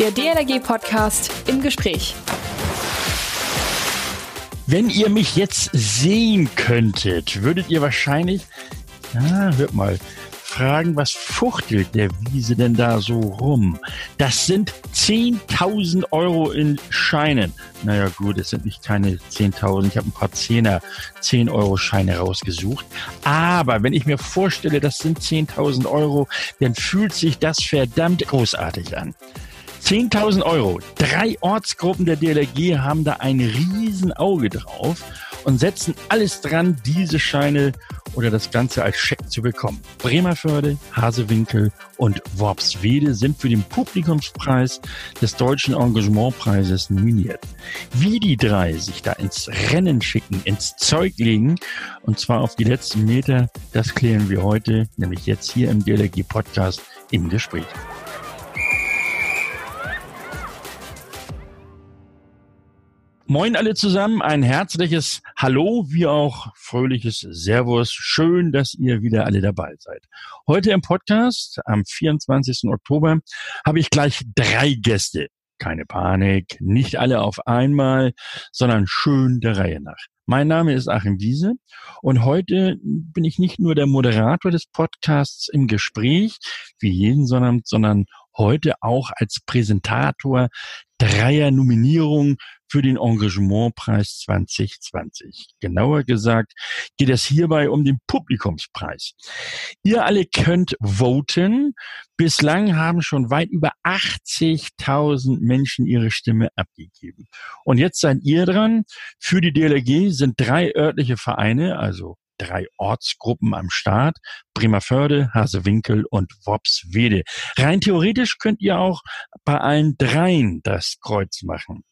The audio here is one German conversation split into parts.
Der DLRG-Podcast im Gespräch. Wenn ihr mich jetzt sehen könntet, würdet ihr wahrscheinlich, ah, hört mal, fragen, was fuchtelt der Wiese denn da so rum? Das sind 10.000 Euro in Scheinen. Naja gut, es sind nicht keine 10.000, ich habe ein paar Zehner, 10 Euro Scheine rausgesucht. Aber wenn ich mir vorstelle, das sind 10.000 Euro, dann fühlt sich das verdammt großartig an. 10.000 Euro. Drei Ortsgruppen der DLRG haben da ein Riesenauge drauf und setzen alles dran, diese Scheine oder das Ganze als Scheck zu bekommen. Bremerförde, Hasewinkel und Worpswede sind für den Publikumspreis des Deutschen Engagementpreises nominiert. Wie die drei sich da ins Rennen schicken, ins Zeug legen, und zwar auf die letzten Meter, das klären wir heute, nämlich jetzt hier im DLRG Podcast im Gespräch. Moin alle zusammen, ein herzliches Hallo, wie auch fröhliches Servus. Schön, dass ihr wieder alle dabei seid. Heute im Podcast am 24. Oktober habe ich gleich drei Gäste. Keine Panik, nicht alle auf einmal, sondern schön der Reihe nach. Mein Name ist Achim Wiese und heute bin ich nicht nur der Moderator des Podcasts im Gespräch, wie jeden Sonnabend, sondern heute auch als Präsentator dreier Nominierungen für den Engagementpreis 2020. Genauer gesagt geht es hierbei um den Publikumspreis. Ihr alle könnt voten. Bislang haben schon weit über 80.000 Menschen ihre Stimme abgegeben. Und jetzt seid ihr dran. Für die DLRG sind drei örtliche Vereine, also drei Ortsgruppen am Start. Bremerförde, Hasewinkel und Worpswede. Rein theoretisch könnt ihr auch bei allen dreien das Kreuz machen.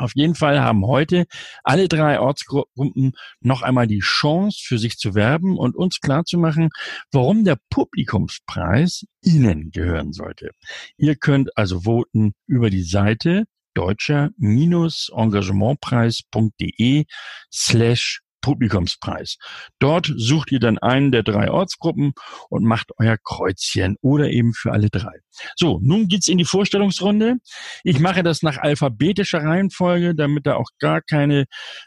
Auf jeden Fall haben heute alle drei Ortsgruppen noch einmal die Chance, für sich zu werben und uns klarzumachen, warum der Publikumspreis Ihnen gehören sollte. Ihr könnt also voten über die Seite deutscher-engagementpreis.de slash Publikumspreis. Dort sucht ihr dann einen der drei Ortsgruppen und macht euer Kreuzchen oder eben für alle drei. So, nun geht's in die Vorstellungsrunde. Ich mache das nach alphabetischer Reihenfolge, damit da auch gar keine,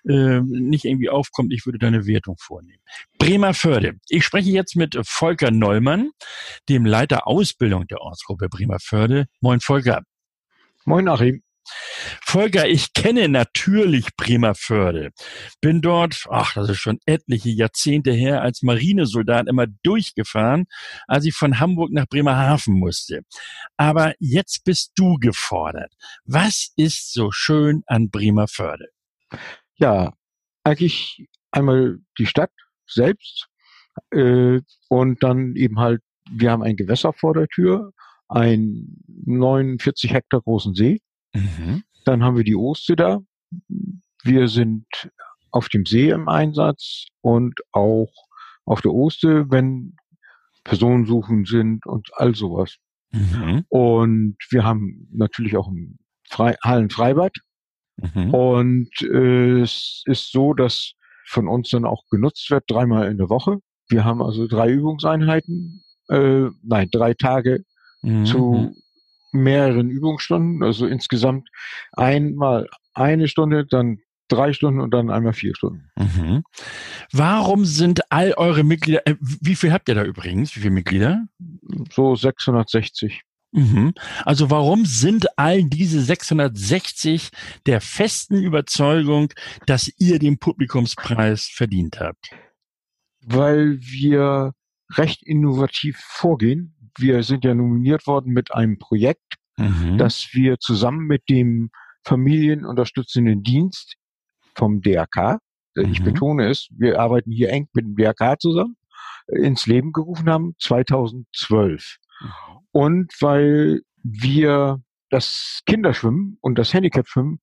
äh, nicht irgendwie aufkommt, ich würde da eine Wertung vornehmen. Bremerförde. Ich spreche jetzt mit Volker Neumann, dem Leiter Ausbildung der Ortsgruppe Bremerförde. Moin Volker. Moin Achim. Volker, ich kenne natürlich Bremerförde. Bin dort, ach, das ist schon etliche Jahrzehnte her, als Marinesoldat immer durchgefahren, als ich von Hamburg nach Bremerhaven musste. Aber jetzt bist du gefordert. Was ist so schön an Bremerförde? Ja, eigentlich einmal die Stadt selbst äh, und dann eben halt, wir haben ein Gewässer vor der Tür, einen 49 Hektar großen See Mhm. Dann haben wir die Oste da. Wir sind auf dem See im Einsatz und auch auf der Oste, wenn Personensuchen sind und all sowas. Mhm. Und wir haben natürlich auch ein Fre Hallenfreibad. Mhm. Und äh, es ist so, dass von uns dann auch genutzt wird, dreimal in der Woche. Wir haben also drei Übungseinheiten, äh, nein, drei Tage mhm. zu mehreren Übungsstunden, also insgesamt einmal eine Stunde, dann drei Stunden und dann einmal vier Stunden. Mhm. Warum sind all eure Mitglieder, äh, wie viel habt ihr da übrigens? Wie viele Mitglieder? So 660. Mhm. Also warum sind all diese 660 der festen Überzeugung, dass ihr den Publikumspreis verdient habt? Weil wir recht innovativ vorgehen wir sind ja nominiert worden mit einem Projekt, mhm. das wir zusammen mit dem Familienunterstützenden Dienst vom DRK, mhm. ich betone es, wir arbeiten hier eng mit dem DRK zusammen, ins Leben gerufen haben, 2012. Mhm. Und weil wir das Kinderschwimmen und das Handicapschwimmen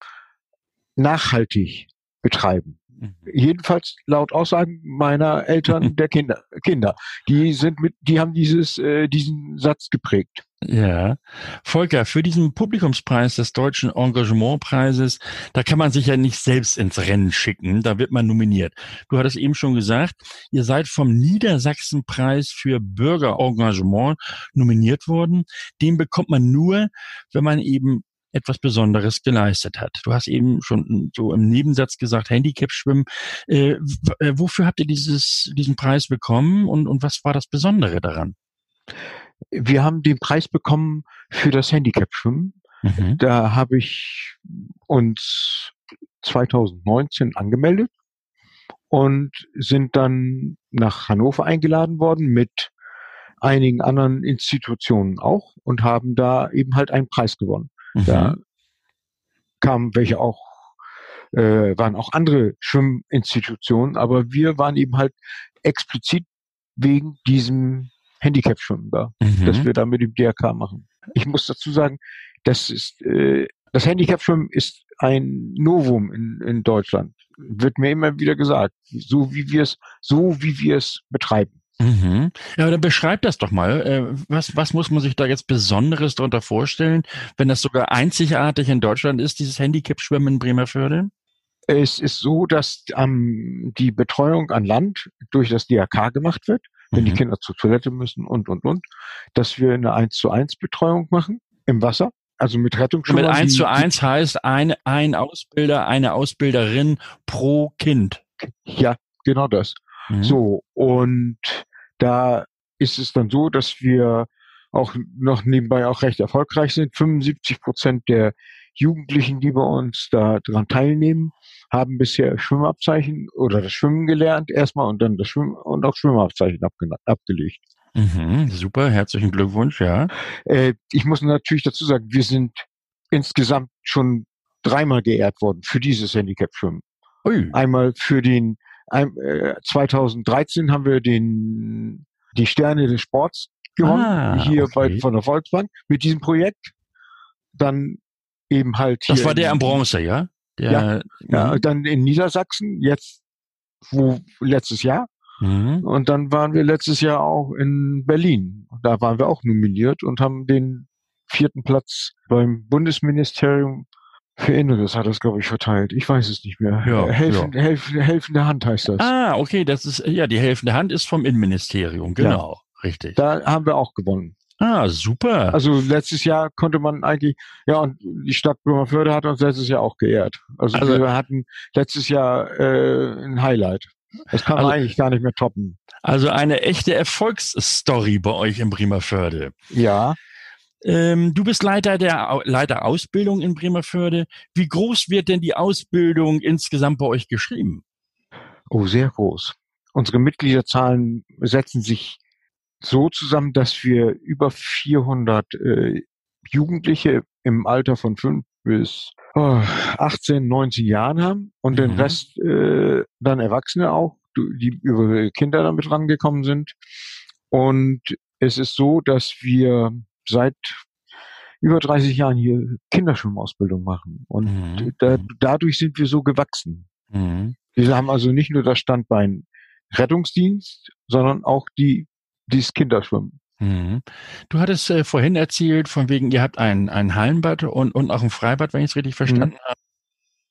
nachhaltig betreiben. Mhm. Jedenfalls laut Aussagen meiner Eltern der Kinder. Kinder, die sind mit, die haben dieses, äh, diesen Satz geprägt. Ja, Volker, für diesen Publikumspreis des Deutschen Engagementpreises, da kann man sich ja nicht selbst ins Rennen schicken, da wird man nominiert. Du hattest eben schon gesagt, ihr seid vom Niedersachsenpreis für Bürgerengagement nominiert worden. Den bekommt man nur, wenn man eben etwas Besonderes geleistet hat. Du hast eben schon so im Nebensatz gesagt, Handicap-Schwimmen. Äh, äh, wofür habt ihr dieses, diesen Preis bekommen und, und was war das Besondere daran? Wir haben den Preis bekommen für das Handicap-Schwimmen. Mhm. Da habe ich uns 2019 angemeldet und sind dann nach Hannover eingeladen worden mit einigen anderen Institutionen auch und haben da eben halt einen Preis gewonnen. Mhm. Da kamen welche auch, äh, waren auch andere Schwimminstitutionen, aber wir waren eben halt explizit wegen diesem Handicap-Schwimmen da, mhm. dass wir da mit dem DRK machen. Ich muss dazu sagen, das ist, äh, das Handicap-Schwimmen ist ein Novum in, in Deutschland. Wird mir immer wieder gesagt. So wie wir es, so wie wir es betreiben. Mhm. Ja, aber dann beschreib das doch mal. Äh, was, was muss man sich da jetzt Besonderes darunter vorstellen, wenn das sogar einzigartig in Deutschland ist, dieses Handicap-Schwimmen in Bremerförde? Es ist so, dass ähm, die Betreuung an Land durch das DRK gemacht wird, wenn mhm. die Kinder zur Toilette müssen und, und, und, dass wir eine 1 zu 1 Betreuung machen im Wasser. Also mit Rettungsschwimmern. Mit 1 zu 1 heißt ein, ein Ausbilder, eine Ausbilderin pro Kind. Ja, genau das. Mhm. So, und da ist es dann so, dass wir auch noch nebenbei auch recht erfolgreich sind. 75 Prozent der Jugendlichen, die bei uns da dran teilnehmen, haben bisher Schwimmabzeichen oder das Schwimmen gelernt erstmal und dann das Schwimmen und auch Schwimmabzeichen abgelegt. Mhm, super, herzlichen Glückwunsch, ja. Äh, ich muss natürlich dazu sagen, wir sind insgesamt schon dreimal geehrt worden für dieses Handicap-Schwimmen. Einmal für den, 2013 haben wir den, die Sterne des Sports gewonnen, ah, hier okay. bei, von der Volksbank mit diesem Projekt. Dann eben halt. Das war der in, am Bronze, ja? Der, ja, ja, dann in Niedersachsen, jetzt, wo, letztes Jahr. Mhm. Und dann waren wir letztes Jahr auch in Berlin. Da waren wir auch nominiert und haben den vierten Platz beim Bundesministerium für Inneres hat das, glaube ich, verteilt. Ich weiß es nicht mehr. Ja, Helfen, ja. Helfen, helfende Hand heißt das. Ah, okay, das ist, ja, die helfende Hand ist vom Innenministerium, genau, ja. richtig. Da haben wir auch gewonnen. Ah, super. Also letztes Jahr konnte man eigentlich, ja, und die Stadt Bremerförde hat uns letztes Jahr auch geehrt. Also, also wir hatten letztes Jahr äh, ein Highlight. Das kann man also, eigentlich gar nicht mehr toppen. Also eine echte Erfolgsstory bei euch in Bremerförde. Ja. Ähm, du bist Leiter der Leiter Ausbildung in Bremerförde. Wie groß wird denn die Ausbildung insgesamt bei euch geschrieben? Oh, sehr groß. Unsere Mitgliederzahlen setzen sich so zusammen, dass wir über 400 äh, Jugendliche im Alter von 5 bis oh, 18, 19 Jahren haben und mhm. den Rest äh, dann Erwachsene auch, die über Kinder damit rangekommen sind. Und es ist so, dass wir seit über 30 Jahren hier Kinderschwimmausbildung machen. Und mhm. da, dadurch sind wir so gewachsen. Mhm. Wir haben also nicht nur das Standbein Rettungsdienst, sondern auch die, dieses Kinderschwimmen. Mhm. Du hattest äh, vorhin erzählt, von wegen, ihr habt ein, ein Hallenbad und, und auch ein Freibad, wenn ich es richtig verstanden mhm. habe.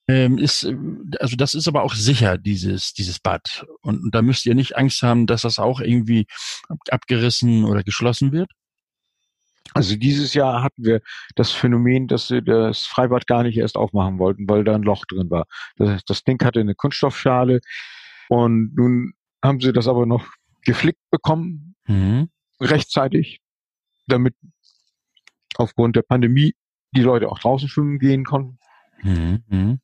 Ähm, ist, äh, also das ist aber auch sicher, dieses, dieses Bad. Und, und da müsst ihr nicht Angst haben, dass das auch irgendwie abgerissen oder geschlossen wird? Also dieses Jahr hatten wir das Phänomen, dass sie das Freibad gar nicht erst aufmachen wollten, weil da ein Loch drin war. Das, das Ding hatte eine Kunststoffschale und nun haben sie das aber noch geflickt bekommen, mhm. rechtzeitig, damit aufgrund der Pandemie die Leute auch draußen schwimmen gehen konnten. Mhm.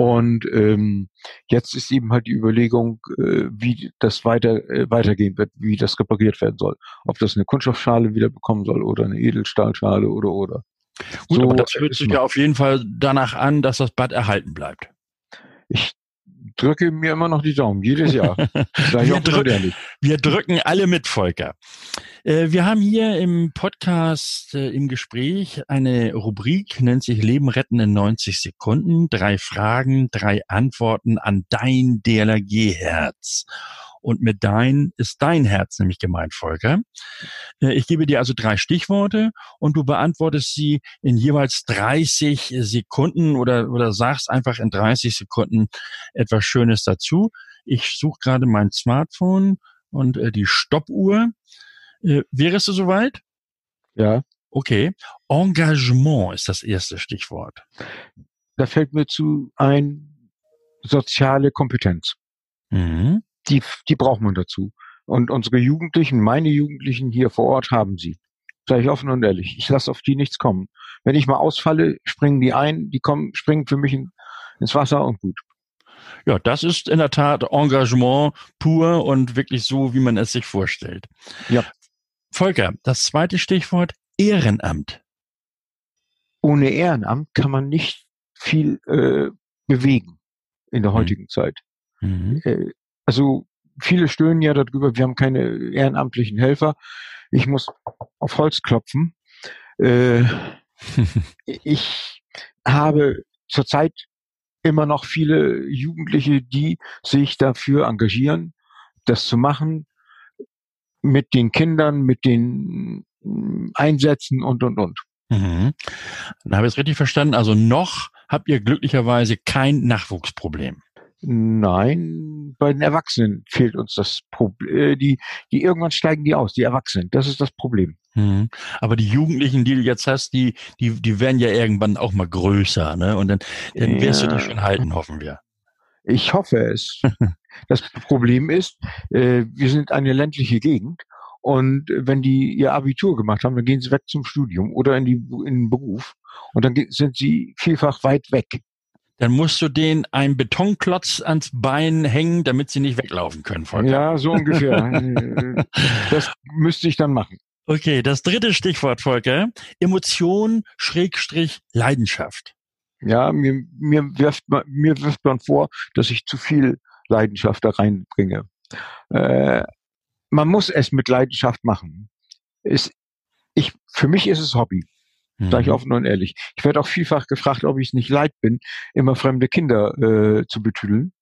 Und ähm, jetzt ist eben halt die Überlegung, äh, wie das weiter äh, weitergehen wird, wie das repariert werden soll. Ob das eine Kunststoffschale wieder bekommen soll oder eine Edelstahlschale oder oder. Gut, so aber das hört sich ja auf jeden Fall danach an, dass das Bad erhalten bleibt. Ich drücke mir immer noch die Daumen, jedes Jahr. wir, drück, wir, drücken alle mit, Volker. Äh, wir haben hier im Podcast äh, im Gespräch eine Rubrik, nennt sich Leben retten in 90 Sekunden. Drei Fragen, drei Antworten an dein DLRG-Herz. Und mit dein ist dein Herz nämlich gemeint, Volker. Äh, ich gebe dir also drei Stichworte und du beantwortest sie in jeweils 30 Sekunden oder, oder sagst einfach in 30 Sekunden etwas Schönes dazu. Ich suche gerade mein Smartphone und äh, die Stoppuhr. Äh, wärest du soweit? Ja. Okay. Engagement ist das erste Stichwort. Da fällt mir zu ein soziale Kompetenz. Mhm. Die, die braucht man dazu. Und unsere Jugendlichen, meine Jugendlichen hier vor Ort haben sie. Sage ich offen und ehrlich. Ich lasse auf die nichts kommen. Wenn ich mal ausfalle, springen die ein, die kommen, springen für mich in, ins Wasser und gut. Ja, das ist in der Tat Engagement pur und wirklich so, wie man es sich vorstellt. Ja. Volker, das zweite Stichwort Ehrenamt. Ohne Ehrenamt kann man nicht viel äh, bewegen in der heutigen Zeit. Mhm. Äh, also viele stöhnen ja darüber, wir haben keine ehrenamtlichen Helfer. Ich muss auf Holz klopfen. Äh, ich habe zurzeit immer noch viele Jugendliche, die sich dafür engagieren, das zu machen, mit den Kindern, mit den Einsätzen und, und, und. Mhm. Dann habe ich es richtig verstanden. Also noch habt ihr glücklicherweise kein Nachwuchsproblem. Nein, bei den Erwachsenen fehlt uns das Problem. Die, die irgendwann steigen die aus, die Erwachsenen. Das ist das Problem. Mhm. Aber die Jugendlichen, die du jetzt hast, die, die, die werden ja irgendwann auch mal größer, ne? Und dann, dann wirst du Ja. die schon halten, hoffen wir. Ich hoffe es. Das Problem ist, äh, wir sind eine ländliche Gegend und äh, wenn die ihr Abitur gemacht haben, dann gehen sie weg zum Studium oder in, die, in den Beruf und dann sind sie vielfach weit weg. Dann musst du denen einen Betonklotz ans Bein hängen, damit sie nicht weglaufen können, Volker. Ja, so ungefähr. Äh, das müsste ich dann machen. Okay, das dritte Stichwort, Volker. Emotion, Schrägstrich, Leidenschaft. Ja, mir, mir, wirft man, mir wirft man vor, dass ich zu viel Leidenschaft da reinbringe. Äh, man muss es mit Leidenschaft machen. Ist, ich, für mich ist es Hobby. Sag ich Mhm. offen und ehrlich. Ich werde auch vielfach gefragt, ob ich es nicht leid bin, immer fremde Kinder äh, zu betüdeln.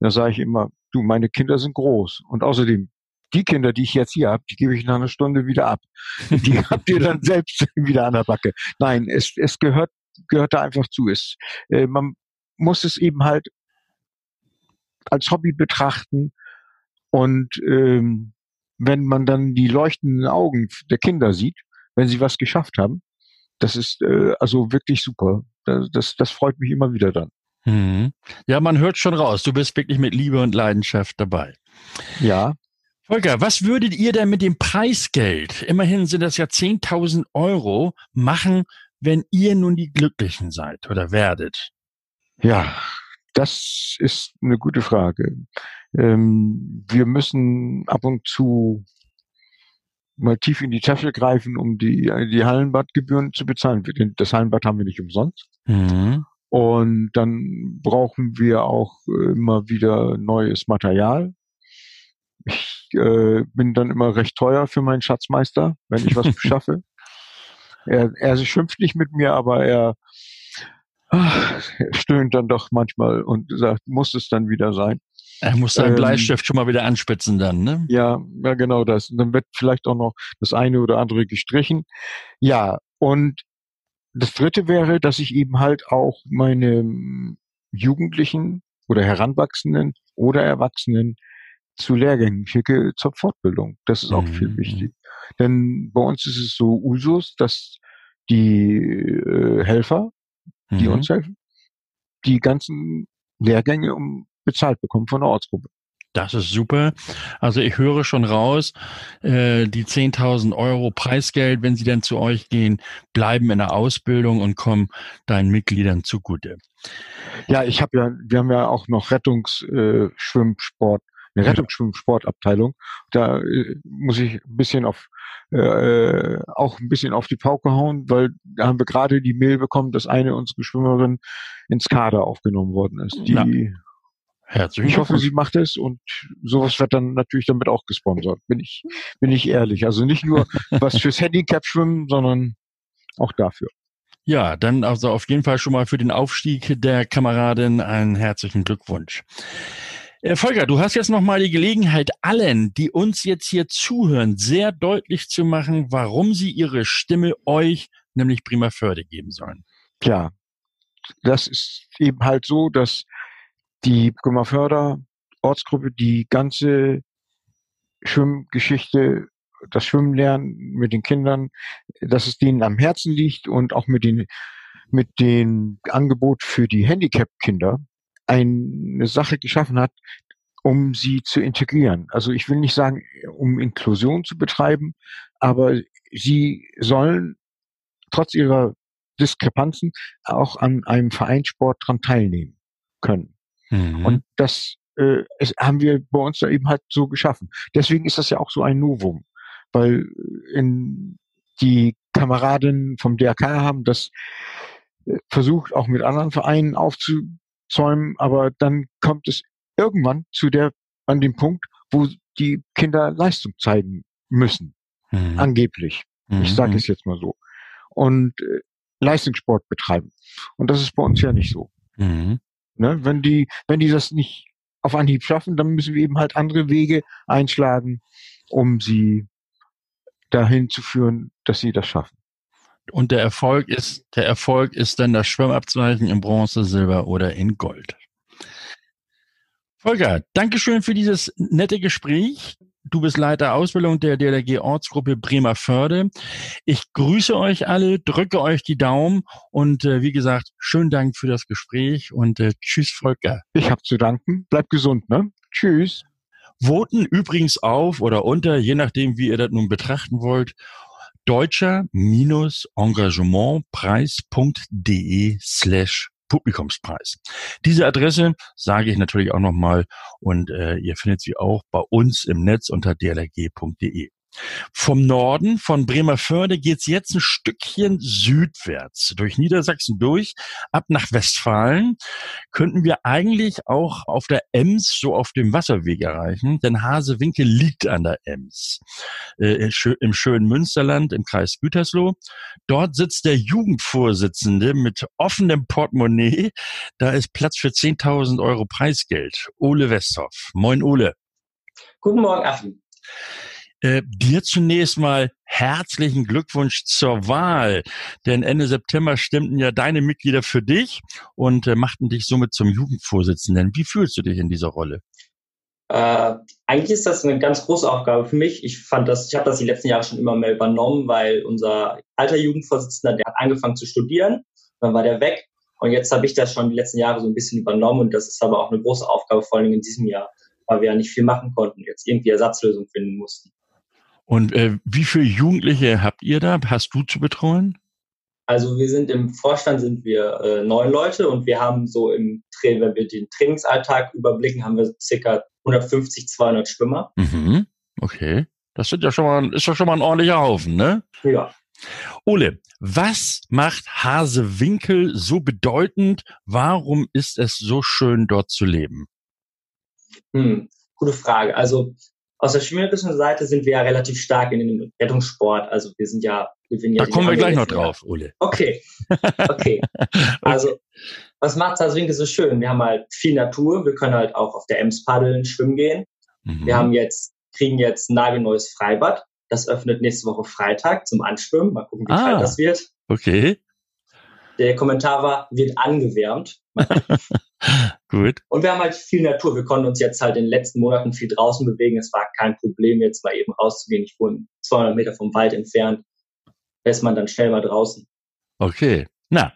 Da sage ich immer, du, meine Kinder sind groß. Und außerdem, die Kinder, die ich jetzt hier habe, die gebe ich nach einer Stunde wieder ab. Die habt ihr dann selbst wieder an der Backe. Nein, es, es gehört, gehört da einfach zu. Es, äh, man muss es eben halt als Hobby betrachten. Und ähm, wenn man dann die leuchtenden Augen der Kinder sieht, wenn sie was geschafft haben, das ist äh, also wirklich super. Das, das, das freut mich immer wieder dann. Mhm. Ja, man hört schon raus. Du bist wirklich mit Liebe und Leidenschaft dabei. Ja, Volker, was würdet ihr denn mit dem Preisgeld, immerhin sind das ja 10.000 Euro, machen, wenn ihr nun die Glücklichen seid oder werdet? ja, das ist eine gute Frage. Ähm, wir müssen ab und zu mal tief in die Tasche greifen, um die, die Hallenbadgebühren zu bezahlen. Das Hallenbad haben wir nicht umsonst. Mhm. Und dann brauchen wir auch äh, immer wieder neues Material. Ich äh, bin dann immer recht teuer für meinen Schatzmeister, wenn ich was beschaffe. Er, er schimpft nicht mit mir, aber er, ach, stöhnt dann doch manchmal und sagt, muss es dann wieder sein. Er muss seinen Ähm, Bleistift schon mal wieder anspitzen dann, ne? Ja, ja, genau das. Und dann wird vielleicht auch noch das eine oder andere gestrichen. Ja, und das dritte wäre, dass ich eben halt auch meine ähm, Jugendlichen oder Heranwachsenden oder Erwachsenen zu Lehrgängen schicke zur Fortbildung. Das ist auch viel Mhm. wichtig. Denn bei uns ist es so Usus, dass die äh, Helfer, die Mhm. uns helfen, die ganzen Lehrgänge um bezahlt bekommen von der Ortsgruppe. Das ist super. Also ich höre schon raus, äh, die 10.000 Euro Preisgeld, wenn sie dann zu euch gehen, bleiben in der Ausbildung und kommen deinen Mitgliedern zugute. Ja, ich habe ja, wir haben ja auch noch Rettungsschwimmsport, äh, eine Ja. Rettungsschwimmsportabteilung. Da äh, muss ich ein bisschen auf äh, auch ein bisschen auf die Pauke hauen, weil da haben wir gerade die Mail bekommen, dass eine unserer Schwimmerinnen ins Kader aufgenommen worden ist. Die, Na, Herzlichen ich hoffe, sie macht es und sowas wird dann natürlich damit auch gesponsert. Bin ich, bin ich ehrlich. Also nicht nur was fürs Handicap schwimmen, sondern auch dafür. Ja, dann also auf jeden Fall schon mal für den Aufstieg der Kameradin einen herzlichen Glückwunsch. Äh, Volker, du hast jetzt noch mal die Gelegenheit, allen, die uns jetzt hier zuhören, sehr deutlich zu machen, warum sie ihre Stimme euch, nämlich Prima Förde, geben sollen. Ja, das ist eben halt so, dass die Bremerförder Ortsgruppe die ganze Schwimmgeschichte das Schwimmen lernen mit den Kindern, dass es denen am Herzen liegt und auch mit den mit dem Angebot für die Handicap-Kinder eine Sache geschaffen hat, um sie zu integrieren. Also ich will nicht sagen, um Inklusion zu betreiben, aber sie sollen trotz ihrer Diskrepanzen auch an einem Vereinssport dran teilnehmen können. Mhm. Und das äh, es, haben wir bei uns da eben halt so geschaffen. Deswegen ist das ja auch so ein Novum, weil in die Kameradinnen vom DRK haben das äh, versucht, auch mit anderen Vereinen aufzuzäumen, aber dann kommt es irgendwann zu der, an dem Punkt, wo die Kinder Leistung zeigen müssen. Mhm. Angeblich. Mhm. Ich sage es jetzt mal so. Und äh, Leistungssport betreiben. Und das ist bei uns ja nicht so. Mhm. Ne? Wenn die, wenn die das nicht auf Anhieb schaffen, dann müssen wir eben halt andere Wege einschlagen, um sie dahin zu führen, dass sie das schaffen. Und der Erfolg ist, der Erfolg ist dann das Schwimmabzeichen in Bronze, Silber oder in Gold. Volker, Dankeschön für dieses nette Gespräch. Du bist Leiter Ausbildung der DLRG Ortsgruppe Bremerförde. Ich grüße euch alle, drücke euch die Daumen und äh, wie gesagt, schönen Dank für das Gespräch und äh, tschüss Volker. Ich habe zu danken. Bleibt gesund, ne? Tschüss. Voten übrigens auf oder unter, je nachdem, wie ihr das nun betrachten wollt, deutscher-engagementpreis.de slash Publikumspreis. Diese Adresse sage ich natürlich auch nochmal und äh, ihr findet sie auch bei uns im Netz unter dlrg.de. Vom Norden von Bremerförde geht's jetzt ein Stückchen südwärts durch Niedersachsen durch, ab nach Westfalen. Könnten wir eigentlich auch auf der Ems so auf dem Wasserweg erreichen, denn Hasewinkel liegt an der Ems äh, im schönen Münsterland im Kreis Gütersloh. Dort sitzt der Jugendvorsitzende mit offenem Portemonnaie. Da ist Platz für 10.000 Euro Preisgeld. Ole Westhoff. Moin Ole. Guten Morgen, Achim. Äh, dir zunächst mal herzlichen Glückwunsch zur Wahl, denn Ende September stimmten ja deine Mitglieder für dich und äh, machten dich somit zum Jugendvorsitzenden. Wie fühlst du dich in dieser Rolle? Äh, eigentlich ist das eine ganz große Aufgabe für mich. Ich fand das, ich habe das die letzten Jahre schon immer mehr übernommen, weil unser alter Jugendvorsitzender, der hat angefangen zu studieren, dann war der weg und jetzt habe ich das schon die letzten Jahre so ein bisschen übernommen und das ist aber auch eine große Aufgabe, vor allem in diesem Jahr, weil wir ja nicht viel machen konnten, jetzt irgendwie Ersatzlösungen finden mussten. Und äh, wie viele Jugendliche habt ihr da? Hast du zu betreuen? Also wir sind im Vorstand sind wir äh, neun Leute und wir haben so im Trail, wenn wir den Trainingsalltag überblicken, haben wir circa 150, 200 Schwimmer. Mhm. Okay. Das sind ja schon mal, ist doch schon mal ein ordentlicher Haufen, ne? Ja. Ole, was macht Hasewinkel so bedeutend? Warum ist es so schön, dort zu leben? Hm, gute Frage. Also aus der schwimmerischen Seite sind wir ja relativ stark in den Rettungssport. Also wir sind ja, wir ja. Da kommen wir gleich noch drauf, Ole. Okay. Okay. Also, was macht Saswinkel so schön? Wir haben halt viel Natur. Wir können halt auch auf der Ems paddeln, schwimmen gehen. Mhm. Wir haben jetzt, kriegen jetzt ein nagelneues Freibad. Das öffnet nächste Woche Freitag zum Anschwimmen. Mal gucken, wie ah, kalt das wird. Okay. Der Kommentar war, wird angewärmt. Gut. Und wir haben halt viel Natur. Wir konnten uns jetzt halt in den letzten Monaten viel draußen bewegen. Es war kein Problem, jetzt mal eben rauszugehen. Ich wohne 200 Meter vom Wald entfernt. Da ist man dann schnell mal draußen. Okay. Na,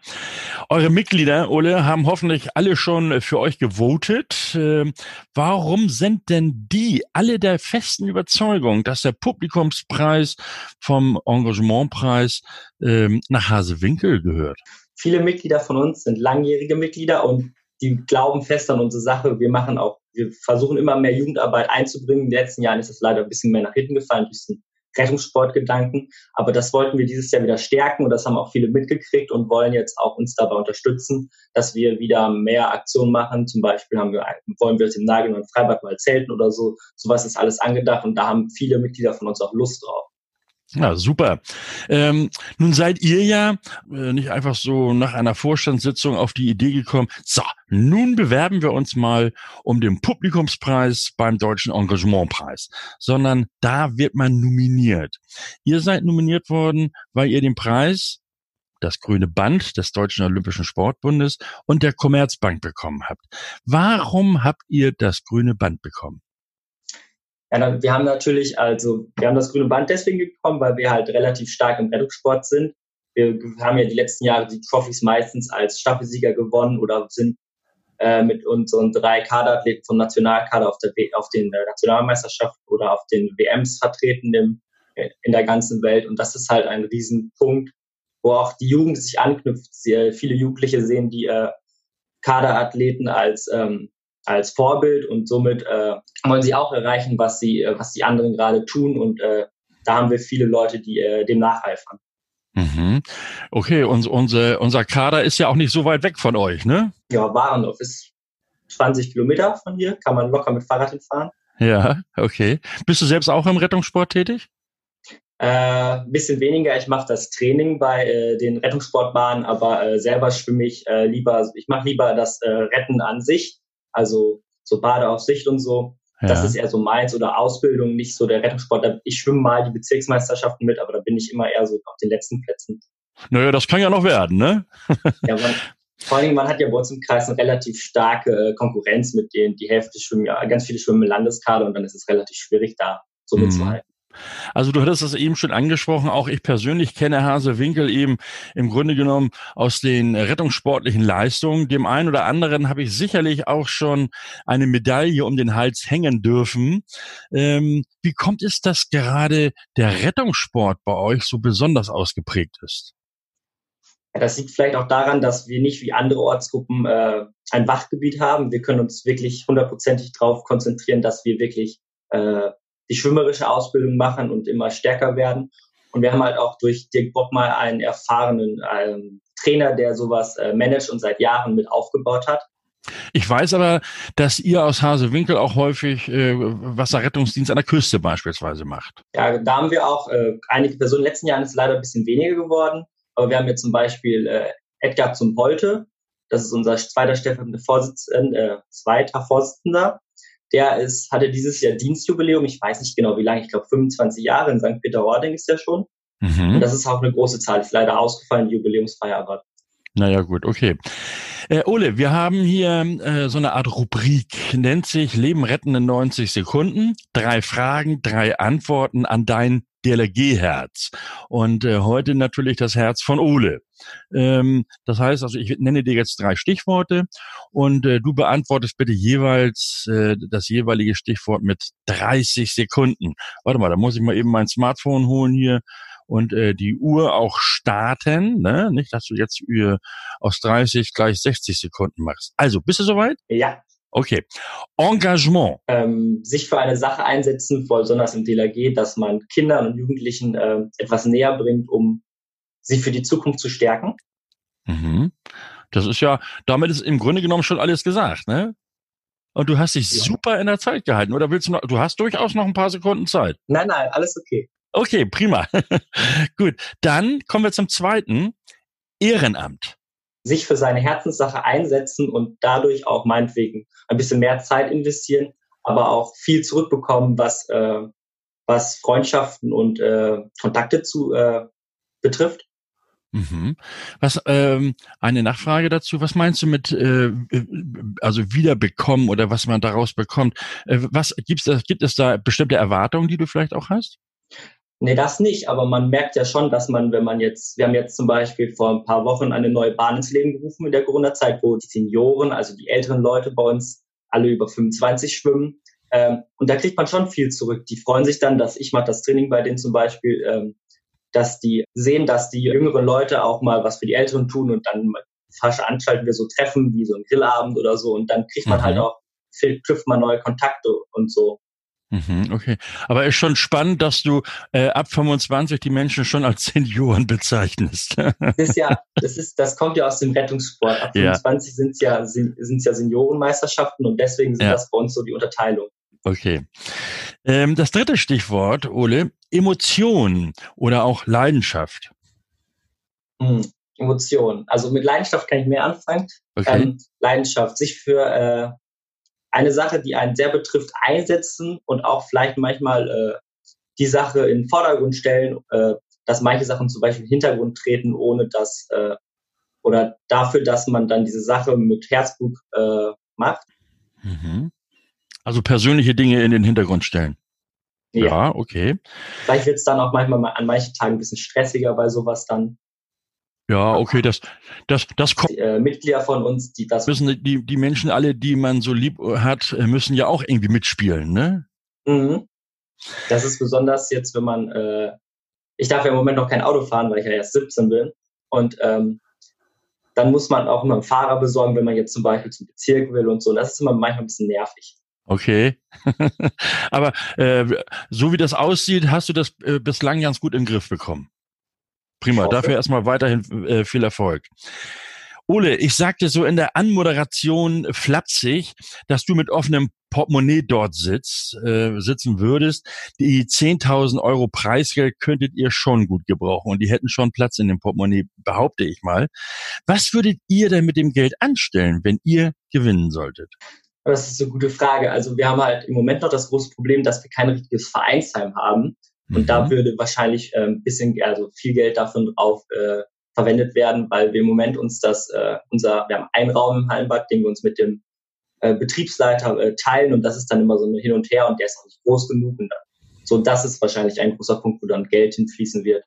eure Mitglieder, Ole, haben hoffentlich alle schon für euch gewotet. Ähm, warum sind denn die alle der festen Überzeugung, dass der Publikumspreis vom Engagementpreis ähm, nach Hasewinkel gehört? Viele Mitglieder von uns sind langjährige Mitglieder und die glauben fest an unsere Sache. Wir machen auch, wir versuchen immer mehr Jugendarbeit einzubringen. In den letzten Jahren ist es leider ein bisschen mehr nach hinten gefallen durch diesen Rettungssportgedanken. Aber das wollten wir dieses Jahr wieder stärken und das haben auch viele mitgekriegt und wollen jetzt auch uns dabei unterstützen, dass wir wieder mehr Aktionen machen. Zum Beispiel haben wir, wollen wir jetzt im Nagel und Freibad mal zelten oder so. Sowas ist alles angedacht und da haben viele Mitglieder von uns auch Lust drauf. Ja, super. Ähm, nun seid ihr ja äh, nicht einfach so nach einer Vorstandssitzung auf die Idee gekommen, so, nun bewerben wir uns mal um den Publikumspreis beim Deutschen Engagementpreis, sondern da wird man nominiert. Ihr seid nominiert worden, weil ihr den Preis das grüne Band des Deutschen Olympischen Sportbundes und der Commerzbank bekommen habt. Warum habt ihr das grüne Band bekommen? Ja, wir haben natürlich, also wir haben das grüne Band deswegen gekommen, weil wir halt relativ stark im Rettungssport sind. Wir haben ja die letzten Jahre die Trophys meistens als Staffelsieger gewonnen oder sind äh, mit unseren drei Kaderathleten vom Nationalkader auf, der, auf den äh, Nationalmeisterschaften oder auf den WMs vertreten im, äh, in der ganzen Welt. Und das ist halt ein Riesenpunkt, wo auch die Jugend sich anknüpft. Sehr viele Jugendliche sehen die äh, Kaderathleten als ähm, als Vorbild und somit äh, wollen sie auch erreichen, was sie äh, was die anderen gerade tun und äh, da haben wir viele Leute, die äh, dem nacheifern. Mhm. Okay, und unser, unser Kader ist ja auch nicht so weit weg von euch, ne? Ja, Warendorf ist 20 Kilometer von hier, kann man locker mit Fahrrad hinfahren. Ja, okay. Bist du selbst auch im Rettungssport tätig? Äh, bisschen weniger. Ich mache das Training bei äh, den Rettungssportbahnen, aber äh, selber schwimme ich äh, lieber. Ich mache lieber das äh, Retten an sich, also so Bade auf Sicht und so. Ja. Das ist eher so meins oder Ausbildung, nicht so der Rettungssport. Ich schwimme mal die Bezirksmeisterschaften mit, aber da bin ich immer eher so auf den letzten Plätzen. Naja, das kann ja noch werden, ne? ja, man, vor allem, man hat ja bei uns im Kreis eine relativ starke äh, Konkurrenz mit denen. Die Hälfte schwimmen ja, ganz viele schwimmen im Landeskader und dann ist es relativ schwierig, da so mhm. mitzuhalten. Also du hattest das eben schon angesprochen, auch ich persönlich kenne Hase Winkel eben im Grunde genommen aus den rettungssportlichen Leistungen. Dem einen oder anderen habe ich sicherlich auch schon eine Medaille um den Hals hängen dürfen. Ähm, wie kommt es, dass gerade der Rettungssport bei euch so besonders ausgeprägt ist? das liegt vielleicht auch daran, dass wir nicht wie andere Ortsgruppen äh, ein Wachgebiet haben. Wir können uns wirklich hundertprozentig darauf konzentrieren, dass wir wirklich äh, die schwimmerische Ausbildung machen und immer stärker werden. Und wir haben halt auch durch Dirk Bock mal einen erfahrenen ähm, Trainer, der sowas äh, managt und seit Jahren mit aufgebaut hat. Ich weiß aber, dass ihr aus Hasewinkel auch häufig äh, Wasserrettungsdienst an der Küste beispielsweise macht. Ja, da haben wir auch äh, einige Personen. In den letzten Jahren ist es leider ein bisschen weniger geworden. Aber wir haben jetzt zum Beispiel äh, Edgar zum Holte. Das ist unser zweiter stellvertretender Vorsitzender, äh, zweiter Vorsitzender. Der ist, hatte dieses Jahr Dienstjubiläum. Ich weiß nicht genau, wie lange. Ich glaube, 25 Jahre in St. Peter-Ording ist er schon. Mhm. Und das ist auch eine große Zahl. Ist leider ausgefallen, die Jubiläumsfeier, aber naja, gut, okay. Äh, Ole, wir haben hier äh, so eine Art Rubrik, nennt sich Leben retten in 90 Sekunden. Drei Fragen, drei Antworten an dein DLRG-Herz. Und äh, heute natürlich das Herz von Ole. Ähm, das heißt also, ich nenne dir jetzt drei Stichworte und äh, du beantwortest bitte jeweils äh, das jeweilige Stichwort mit 30 Sekunden. Warte mal, da muss ich mal eben mein Smartphone holen hier und äh, die Uhr auch starten, ne? Nicht, dass du jetzt äh, aus 30 gleich 60 Sekunden machst. Also, bist du soweit? Ja. Okay. Engagement. Ähm, sich für eine Sache einsetzen, besonders im DLRG, dass man Kindern und Jugendlichen äh, etwas näher bringt, um sie für die Zukunft zu stärken. Mhm. Das ist ja, damit ist im Grunde genommen schon alles gesagt, ne? Und du hast dich ja. super in der Zeit gehalten. Oder willst du noch, du hast durchaus noch ein paar Sekunden Zeit. Nein, nein, alles okay. Okay, prima. Gut, dann kommen wir zum zweiten. Ehrenamt. Sich für seine Herzenssache einsetzen und dadurch auch meinetwegen ein bisschen mehr Zeit investieren, aber auch viel zurückbekommen, was, äh, was Freundschaften und äh, Kontakte zu äh, betrifft. Mhm. Was ähm, eine Nachfrage dazu? Was meinst du mit äh, also wiederbekommen oder was man daraus bekommt? Äh, was gibt's da, gibt es da bestimmte Erwartungen, die du vielleicht auch hast? Nee, das nicht, aber man merkt ja schon, dass man, wenn man jetzt, wir haben jetzt zum Beispiel vor ein paar Wochen eine neue Bahn ins Leben gerufen in der Corona-Zeit, wo die Senioren, also die älteren Leute bei uns alle über 25 schwimmen. Ähm, und da kriegt man schon viel zurück. Die freuen sich dann, dass ich mache das Training bei denen zum Beispiel, ähm, dass die sehen, dass die jüngeren Leute auch mal was für die Älteren tun und dann veranstalten wir so Treffen wie so ein Grillabend oder so und dann kriegt man halt mhm. halt auch, trifft man neue Kontakte und so. Mhm, okay. Aber ist schon spannend, dass du äh, ab 25 die Menschen schon als Senioren bezeichnest. das ist ja, das ist, das kommt ja aus dem Rettungssport. Ab 25 ja. sind es ja, sind es ja Seniorenmeisterschaften und deswegen sind ja. das bei uns so die Unterteilung. Okay. Ähm, das dritte Stichwort, Ole, Emotion oder auch Leidenschaft. Hm, Emotion. Also mit Leidenschaft kann ich mehr anfangen. Okay. Ähm, Leidenschaft, sich für äh, eine Sache, die einen sehr betrifft, einsetzen und auch vielleicht manchmal äh, die Sache in den Vordergrund stellen, äh, dass manche Sachen zum Beispiel in den Hintergrund treten, ohne dass äh, oder dafür, dass man dann diese Sache mit Herzblut äh, macht. Mhm. Also persönliche Dinge in den Hintergrund stellen. Ja, ja okay. Vielleicht wird es dann auch manchmal mal an manchen Tagen ein bisschen stressiger bei sowas dann. Ja, okay, das, das, das kommt. Äh, Mitglieder von uns, die das. Müssen die, die Menschen alle, die man so lieb hat, müssen ja auch irgendwie mitspielen, ne? Mhm. Das ist besonders jetzt, wenn man, äh, ich darf ja im Moment noch kein Auto fahren, weil ich ja erst 17 bin. Und ähm, dann muss man auch immer einen Fahrer besorgen, wenn man jetzt zum Beispiel zum Bezirk will und so. Das ist immer manchmal ein bisschen nervig. Okay. Aber äh, so wie das aussieht, hast du das äh, bislang ganz gut im Griff bekommen. Prima. Dafür erstmal weiterhin äh, viel Erfolg. Ole, ich sagte so in der Anmoderation flapsig, dass du mit offenem Portemonnaie dort sitzt, äh, sitzen würdest. Die 10.000 Euro Preisgeld könntet ihr schon gut gebrauchen und die hätten schon Platz in dem Portemonnaie, behaupte ich mal. Was würdet ihr denn mit dem Geld anstellen, wenn ihr gewinnen solltet? Das ist eine gute Frage. Also wir haben halt im Moment noch das große Problem, dass wir kein richtiges Vereinsheim haben. Und mhm. da würde wahrscheinlich ein bisschen, also viel Geld davon drauf äh, verwendet werden, weil wir im Moment uns das, äh, unser, wir haben einen Raum im Hallenbad, den wir uns mit dem äh, Betriebsleiter äh, teilen und das ist dann immer so ein Hin und Her und der ist auch nicht groß genug und dann, so das ist wahrscheinlich ein großer Punkt, wo dann Geld hinfließen wird.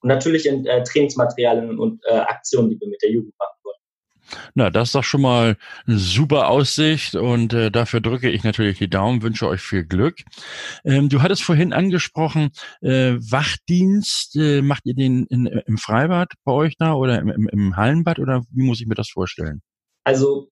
Und natürlich in äh, Trainingsmaterialien und äh, Aktionen, die wir mit der Jugend machen. Na, das ist doch schon mal eine super Aussicht und äh, dafür drücke ich natürlich die Daumen, wünsche euch viel Glück. Ähm, du hattest vorhin angesprochen, äh, Wachdienst, äh, macht ihr den in, im Freibad bei euch da oder im, im, im Hallenbad oder wie muss ich mir das vorstellen? Also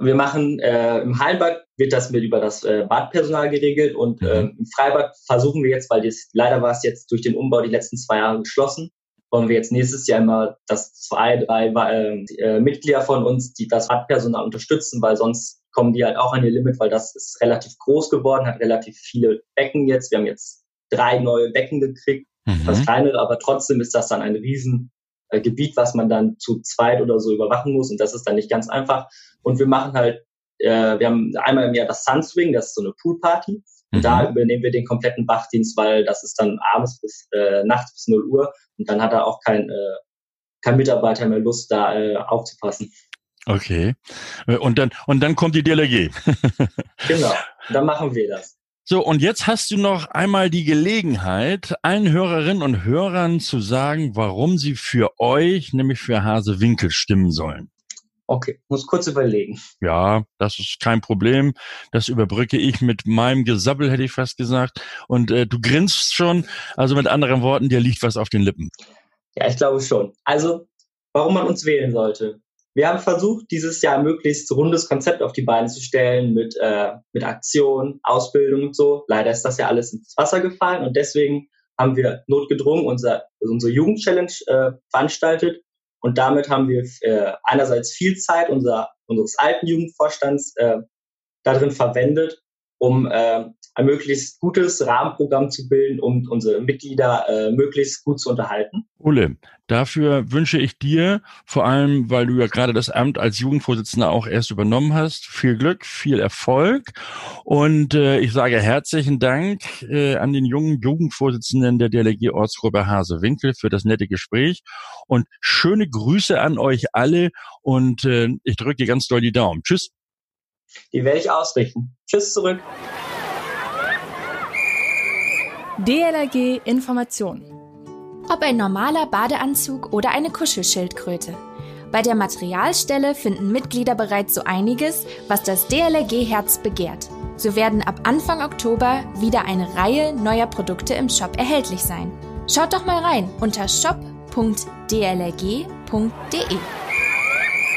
wir machen äh, im Hallenbad wird das mit über das äh, Badpersonal geregelt und äh, im Freibad versuchen wir jetzt, weil das, leider war es jetzt durch den Umbau die letzten zwei Jahre geschlossen, wollen wir jetzt nächstes Jahr immer, dass zwei, drei äh, äh, Mitglieder von uns, die das Radpersonal unterstützen, weil sonst kommen die halt auch an ihr Limit, weil das ist relativ groß geworden, hat relativ viele Becken jetzt. Wir haben jetzt drei neue Becken gekriegt, mhm. das kleinere, aber trotzdem ist das dann ein riesen äh, Gebiet, was man dann zu zweit oder so überwachen muss und das ist dann nicht ganz einfach. Und wir machen halt, äh, wir haben einmal im Jahr das Sunswing, das ist so eine Poolparty. Und mhm. da übernehmen wir den kompletten Wachdienst, weil das ist dann abends bis äh, nachts bis 0 Uhr und dann hat er auch kein, äh, kein Mitarbeiter mehr Lust, da äh, aufzupassen. Okay. Und dann, und dann kommt die DLRG. genau. Dann machen wir das. So, und jetzt hast du noch einmal die Gelegenheit, allen Hörerinnen und Hörern zu sagen, warum sie für euch, nämlich für Hase Winkel, stimmen sollen. Okay, muss kurz überlegen. Ja, das ist kein Problem. Das überbrücke ich mit meinem Gesabbel, hätte ich fast gesagt. Und äh, du grinst schon. Also mit anderen Worten, dir liegt was auf den Lippen. Ja, ich glaube schon. Also, warum man uns wählen sollte. Wir haben versucht, dieses Jahr möglichst rundes Konzept auf die Beine zu stellen mit, äh, mit Aktion, Ausbildung und so. Leider ist das ja alles ins Wasser gefallen und deswegen haben wir notgedrungen unser, unsere Jugendchallenge äh, veranstaltet und damit haben wir äh, einerseits viel Zeit unser, unseres alten Jugendvorstands äh, darin verwendet, um äh, ein möglichst gutes Rahmenprogramm zu bilden, um unsere Mitglieder äh, möglichst gut zu unterhalten. Ulle, dafür wünsche ich dir, vor allem, weil du ja gerade das Amt als Jugendvorsitzender auch erst übernommen hast, viel Glück, viel Erfolg und äh, ich sage herzlichen Dank äh, an den jungen Jugendvorsitzenden der DLG Ortsgruppe Hase-Winkel für das nette Gespräch und schöne Grüße an euch alle und äh, ich drücke dir ganz doll die Daumen. Tschüss. Die werde ich ausrichten. Tschüss zurück. DLRG Information. Ob ein normaler Badeanzug oder eine Kuschelschildkröte. Bei der Materialstelle finden Mitglieder bereits so einiges, was das DLRG-Herz begehrt. So werden ab Anfang Oktober wieder eine Reihe neuer Produkte im Shop erhältlich sein. Schaut doch mal rein unter shop.dlrg.de.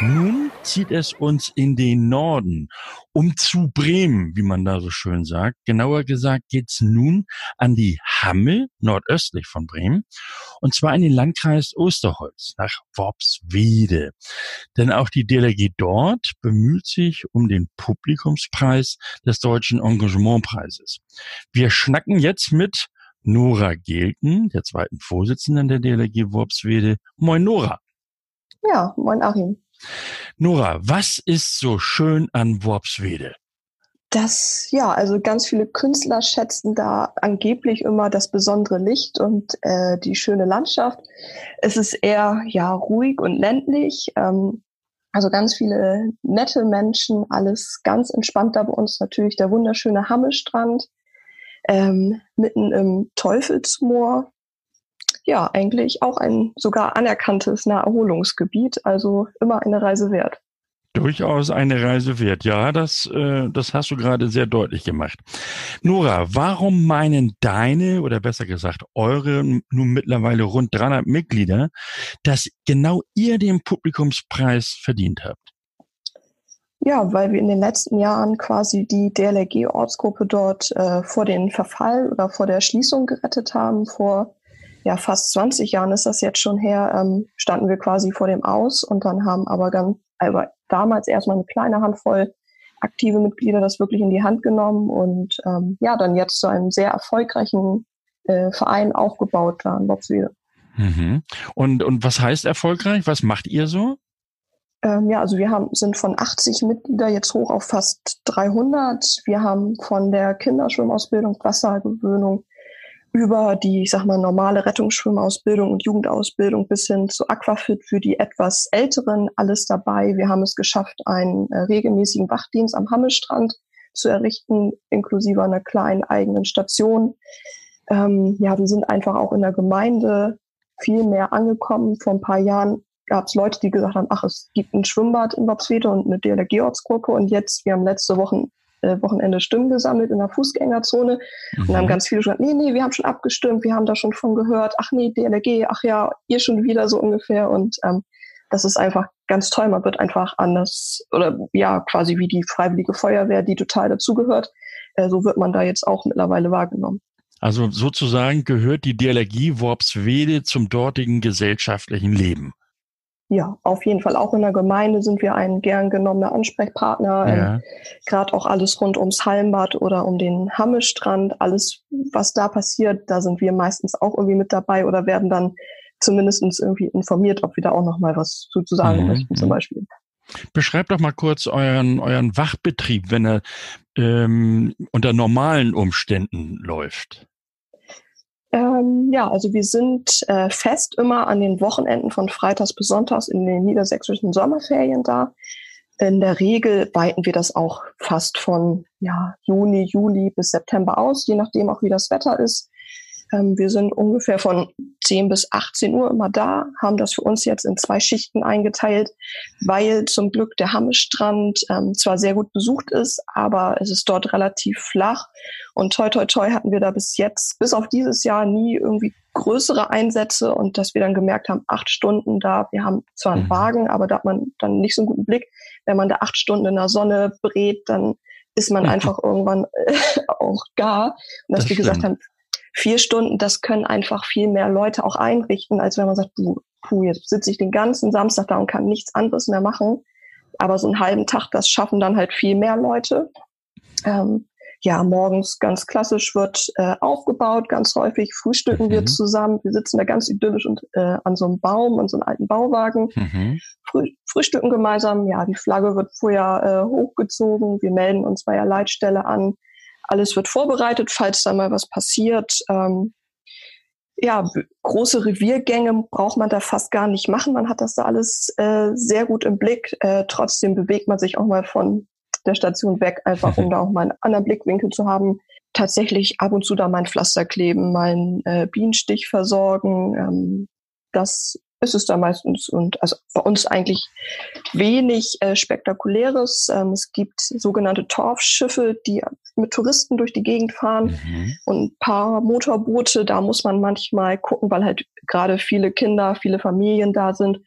Nun zieht es uns in den Norden, um zu Bremen, wie man da so schön sagt. Genauer gesagt geht's nun an die Hammel, nordöstlich von Bremen, und zwar in den Landkreis Osterholz, nach Worpswede. Denn auch die DLRG dort bemüht sich um den Publikumspreis des Deutschen Engagementpreises. Wir schnacken jetzt mit Nora Gelken, der zweiten Vorsitzenden der DLRG Worpswede. Moin Nora. Ja, moin Achim. Nora, was ist so schön an Worpswede? Das, ja, also ganz viele Künstler schätzen da angeblich immer das besondere Licht und äh, die schöne Landschaft. Es ist eher ja ruhig und ländlich. Ähm, also ganz viele nette Menschen, alles ganz entspannt da bei uns. Natürlich der wunderschöne Hammelstrand. ähm, mitten im Teufelsmoor. Ja, eigentlich auch ein sogar anerkanntes Naherholungsgebiet, also immer eine Reise wert. Durchaus eine Reise wert. Ja, das, äh, das hast du gerade sehr deutlich gemacht. Nora, warum meinen deine oder besser gesagt eure nun mittlerweile rund 300 Mitglieder, dass genau ihr den Publikumspreis verdient habt? Ja, weil wir in den letzten Jahren quasi die DLRG-Ortsgruppe dort äh, vor den Verfall oder vor der Schließung gerettet haben. Vor ja, fast 20 Jahren ist das jetzt schon her, ähm, standen wir quasi vor dem Aus und dann haben aber ganz aber damals erstmal eine kleine Handvoll aktive Mitglieder das wirklich in die Hand genommen und ähm, ja, dann jetzt zu einem sehr erfolgreichen äh, Verein aufgebaut da in Bobswede. Mhm. Und, und was heißt erfolgreich? Was macht ihr so? Ähm, ja, also wir haben, sind von 80 Mitglieder jetzt hoch auf fast 300. Wir haben von der Kinderschwimmausbildung, Wassergewöhnung über die, ich sag mal, normale Rettungsschwimmausbildung und Jugendausbildung bis hin zu Aquafit für die etwas Älteren alles dabei. Wir haben es geschafft, einen äh, regelmäßigen Wachdienst am Hammelstrand zu errichten, inklusive einer kleinen eigenen Station. Ähm, ja, wir sind einfach auch in der Gemeinde viel mehr angekommen. Vor ein paar Jahren gab es Leute, die gesagt haben, ach, es gibt ein Schwimmbad in Bobswede und eine DLRG-Ortsgruppe und jetzt, wir haben letzte Woche äh, Wochenende Stimmen gesammelt in der Fußgängerzone mhm. und haben ganz viele gesagt, nee, nee, wir haben schon abgestimmt, wir haben da schon von gehört, ach nee, DLRG, ach ja, ihr schon wieder so ungefähr und ähm, das ist einfach ganz toll. Man wird einfach anders oder ja, quasi wie die Freiwillige Feuerwehr, die total dazugehört. Äh, so wird man da jetzt auch mittlerweile wahrgenommen. Also sozusagen gehört die DLRG Worpswede zum dortigen gesellschaftlichen Leben ja, auf jeden Fall. Auch in der Gemeinde sind wir ein gern genommener Ansprechpartner. Ja. Ähm, Gerade auch alles rund ums Halmbad oder um den Hammelstrand, alles, was da passiert, da sind wir meistens auch irgendwie mit dabei oder werden dann zumindest irgendwie informiert, ob wir da auch noch mal was zu, zu sagen mhm. möchten, zum mhm. Beispiel. Beschreibt doch mal kurz euren, euren Wachbetrieb, wenn er ähm, unter normalen Umständen läuft. Ähm, ja, also wir sind äh, fest immer an den Wochenenden von Freitags bis Sonntags in den niedersächsischen Sommerferien da. In der Regel weiten wir das auch fast von ja, Juni, Juli bis September aus, je nachdem auch wie das Wetter ist. Ähm, wir sind ungefähr von 10 bis 18 Uhr immer da, haben das für uns jetzt in zwei Schichten eingeteilt, weil zum Glück der Hammelstrand ähm, zwar sehr gut besucht ist, aber es ist dort relativ flach. Und toi toi toi hatten wir da bis jetzt, bis auf dieses Jahr nie irgendwie größere Einsätze und dass wir dann gemerkt haben, acht Stunden da, wir haben zwar einen mhm. Wagen, aber da hat man dann nicht so einen guten Blick. Wenn man da acht Stunden in der Sonne brät, dann ist man einfach irgendwann äh, auch gar. Und dass das wir stimmt. gesagt haben, vier Stunden, das können einfach viel mehr Leute auch einrichten, als wenn man sagt, puh, puh jetzt sitze ich den ganzen Samstag da und kann nichts anderes mehr machen. Aber so einen halben Tag, das schaffen dann halt viel mehr Leute. Ähm, ja, morgens ganz klassisch wird äh, aufgebaut, ganz häufig frühstücken mhm. wir zusammen. Wir sitzen da ganz idyllisch und, äh, an so einem Baum, an so einem alten Bauwagen, mhm. Früh, frühstücken gemeinsam. Ja, die Flagge wird vorher äh, hochgezogen. Wir melden uns bei der Leitstelle an. Alles wird vorbereitet, falls da mal was passiert. Ähm, ja, große Reviergänge braucht man da fast gar nicht machen. Man hat das da alles äh, sehr gut im Blick. Äh, trotzdem bewegt man sich auch mal von der Station weg, einfach um da auch mal einen anderen Blickwinkel zu haben. Tatsächlich ab und zu da mein Pflaster kleben, meinen äh, Bienenstich versorgen. Ähm, das ist es da meistens und also bei uns eigentlich wenig äh, spektakuläres. Ähm, es gibt sogenannte Torfschiffe, die mit Touristen durch die Gegend fahren mhm. und ein paar Motorboote. Da muss man manchmal gucken, weil halt gerade viele Kinder, viele Familien da sind.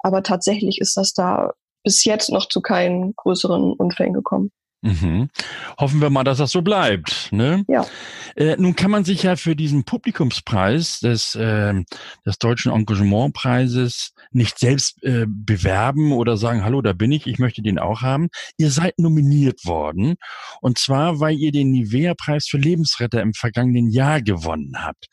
Aber tatsächlich ist das da bis jetzt noch zu keinen größeren Unfällen gekommen. Mhm. Hoffen wir mal, dass das so bleibt. Ne? Ja. Äh, nun kann man sich ja für diesen Publikumspreis des, äh, des Deutschen Engagementpreises nicht selbst äh, bewerben oder sagen, hallo, da bin ich, ich möchte den auch haben. Ihr seid nominiert worden und zwar, weil ihr den Nivea-Preis für Lebensretter im vergangenen Jahr gewonnen habt.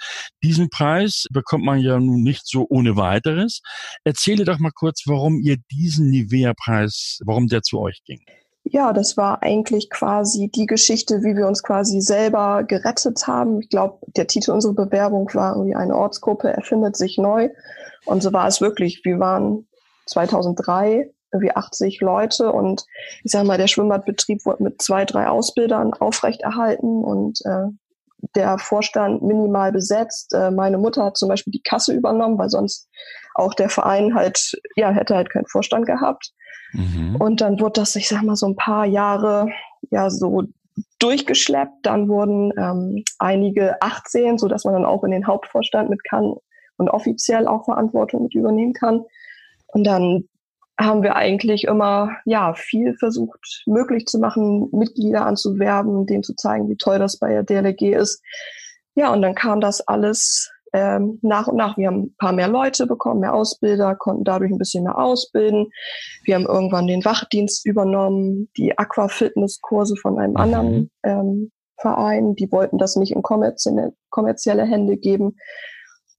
Diesen Preis bekommt man ja nun nicht so ohne weiteres. Erzähle doch mal kurz, warum ihr diesen Nivea-Preis, warum der zu euch ging ja, das war eigentlich quasi die Geschichte, wie wir uns quasi selber gerettet haben. Ich glaube, der Titel unserer Bewerbung war irgendwie eine Ortsgruppe erfindet sich neu. Und so war es wirklich. Wir waren 2003 irgendwie 80 Leute und ich sage mal, der Schwimmbadbetrieb wurde mit zwei, drei Ausbildern aufrechterhalten und äh, der Vorstand minimal besetzt. Äh, meine Mutter hat zum Beispiel die Kasse übernommen, weil sonst auch der Verein halt, ja, hätte halt keinen Vorstand gehabt. Mhm. Und dann wurde das, ich sag mal, so ein paar Jahre ja so durchgeschleppt. Dann wurden ähm, einige 18, so dass man dann auch in den Hauptvorstand mit kann und offiziell auch Verantwortung mit übernehmen kann. Und dann haben wir eigentlich immer ja viel versucht möglich zu machen, Mitglieder anzuwerben, denen zu zeigen, wie toll das bei der DLG ist. Ja, und dann kam das alles ähm, nach und nach. Wir haben ein paar mehr Leute bekommen, mehr Ausbilder, konnten dadurch ein bisschen mehr ausbilden. Wir haben irgendwann den Wachdienst übernommen, die Aquafitness-Kurse von einem mhm. anderen ähm, Verein. Die wollten das nicht in kommerzielle, kommerzielle Hände geben.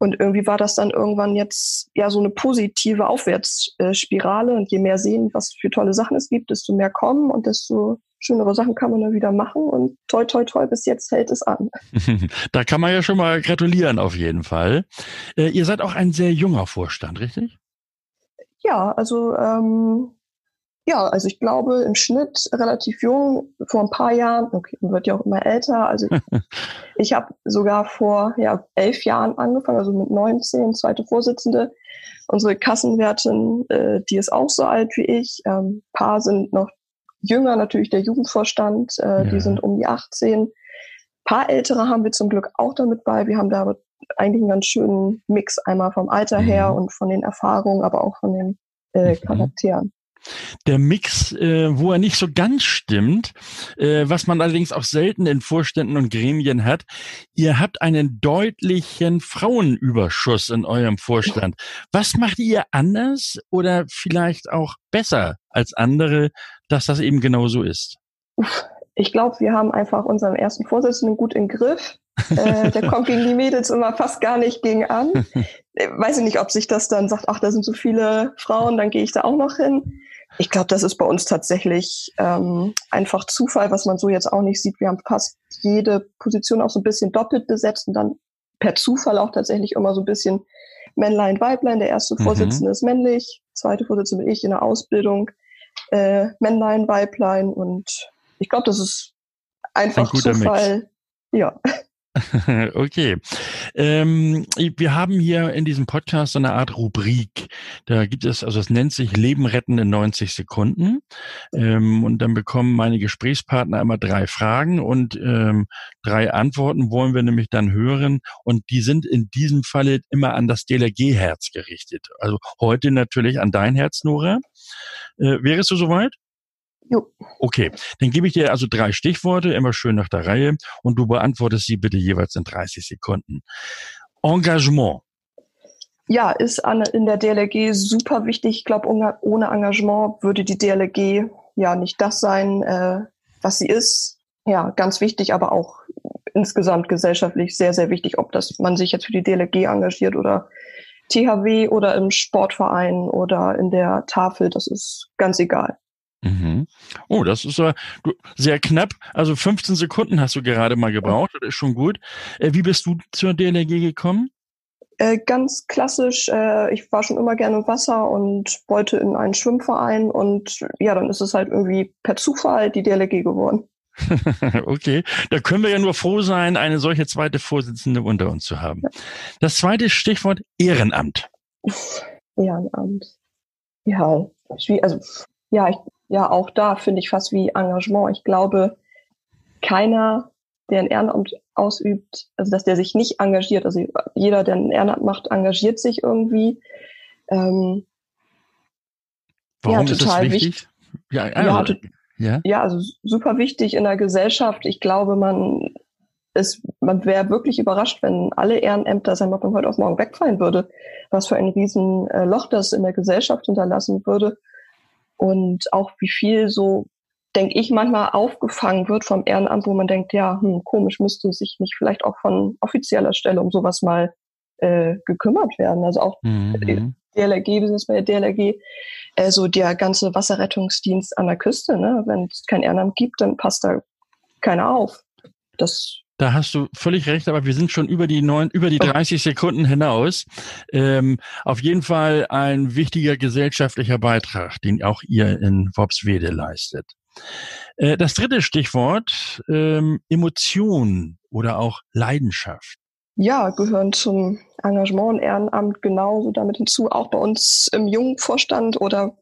Und irgendwie war das dann irgendwann jetzt ja so eine positive Aufwärtsspirale. Und je mehr sehen, was für tolle Sachen es gibt, desto mehr kommen und desto schönere Sachen kann man dann wieder machen. Und toi, toi, toi, bis jetzt hält es an. da kann man ja schon mal gratulieren auf jeden Fall. Äh, ihr seid auch ein sehr junger Vorstand, richtig? Ja, also ähm, ja, also ich glaube im Schnitt relativ jung, vor ein paar Jahren, okay, man wird ja auch immer älter. Also ich, ich habe sogar vor ja, elf Jahren angefangen, also mit 19, zweite Vorsitzende. Unsere Kassenwertin, äh, die ist auch so alt wie ich. Ähm, paar sind noch jünger, natürlich der Jugendvorstand, äh, ja. die sind um die 18. Paar ältere haben wir zum Glück auch damit bei. Wir haben da aber eigentlich einen ganz schönen Mix, einmal vom Alter mhm. her und von den Erfahrungen, aber auch von den äh, mhm. Charakteren der Mix, äh, wo er nicht so ganz stimmt, äh, was man allerdings auch selten in Vorständen und Gremien hat. Ihr habt einen deutlichen Frauenüberschuss in eurem Vorstand. Was macht ihr anders oder vielleicht auch besser als andere, dass das eben genau so ist? Ich glaube, wir haben einfach unseren ersten Vorsitzenden gut im Griff. äh, der kommt gegen die Mädels immer fast gar nicht gegen an. Weiß ich nicht, ob sich das dann sagt, ach, da sind so viele Frauen, dann gehe ich da auch noch hin. Ich glaube, das ist bei uns tatsächlich ähm, einfach Zufall, was man so jetzt auch nicht sieht. Wir haben fast jede Position auch so ein bisschen doppelt besetzt und dann per Zufall auch tatsächlich immer so ein bisschen Männlein, Weiblein. Der erste mhm. Vorsitzende ist männlich, zweite Vorsitzende bin ich in der Ausbildung, äh, Männlein, Weiblein und ich glaube, das ist einfach ein Zufall. Mix. Ja. okay. Ähm, wir haben hier in diesem Podcast so eine Art Rubrik. Da gibt es, also es nennt sich Leben retten in 90 Sekunden. Ähm, und dann bekommen meine Gesprächspartner immer drei Fragen und ähm, drei Antworten wollen wir nämlich dann hören. Und die sind in diesem Falle immer an das DLRG-Herz gerichtet. Also heute natürlich an dein Herz, Nora. Äh, wärst du soweit? Jo. Okay, dann gebe ich dir also drei Stichworte, immer schön nach der Reihe, und du beantwortest sie bitte jeweils in 30 Sekunden. Engagement. Ja, ist in der DLRG super wichtig. Ich glaube, ohne Engagement würde die DLRG ja nicht das sein, äh, was sie ist. Ja, ganz wichtig, aber auch insgesamt gesellschaftlich sehr, sehr wichtig, ob das man sich jetzt für die DLRG engagiert oder THW oder im Sportverein oder in der Tafel, das ist ganz egal. Mhm. Oh, das ist äh, sehr knapp. Also 15 Sekunden hast du gerade mal gebraucht. Das ist schon gut. Äh, wie bist du zur DLRG gekommen? Äh, ganz klassisch. Äh, ich war schon immer gerne im Wasser und wollte in einen Schwimmverein. Und ja, dann ist es halt irgendwie per Zufall die DLRG geworden. okay, da können wir ja nur froh sein, eine solche zweite Vorsitzende unter uns zu haben. Das zweite Stichwort Ehrenamt. Ehrenamt. Ja, also ja, ich ja, auch da finde ich fast wie Engagement. Ich glaube, keiner, der ein Ehrenamt ausübt, also dass der sich nicht engagiert, also jeder, der ein Ehrenamt macht, engagiert sich irgendwie. Ähm, Warum ja, ist das wichtig? wichtig? Ja, also, ja, ja, also super wichtig in der Gesellschaft. Ich glaube, man ist, man wäre wirklich überrascht, wenn alle Ehrenämter sein von heute auf morgen wegfallen würde. Was für ein Riesenloch das in der Gesellschaft hinterlassen würde und auch wie viel so, denke ich, manchmal aufgefangen wird vom Ehrenamt, wo man denkt, ja, hm, komisch, müsste sich nicht vielleicht auch von offizieller Stelle um sowas mal äh, gekümmert werden. Also auch mhm. DLRG, wir sind bei der DLRG, also der ganze Wasserrettungsdienst an der Küste, ne? wenn es kein Ehrenamt gibt, dann passt da keiner auf. Das da hast du völlig recht, aber wir sind schon über die neun, über die 30 Sekunden hinaus. Ähm, auf jeden Fall ein wichtiger gesellschaftlicher Beitrag, den auch ihr in Worpswede leistet. Äh, das dritte Stichwort, ähm, Emotion oder auch Leidenschaft? Ja, gehören zum Engagement und Ehrenamt genauso damit hinzu, auch bei uns im jungen Vorstand oder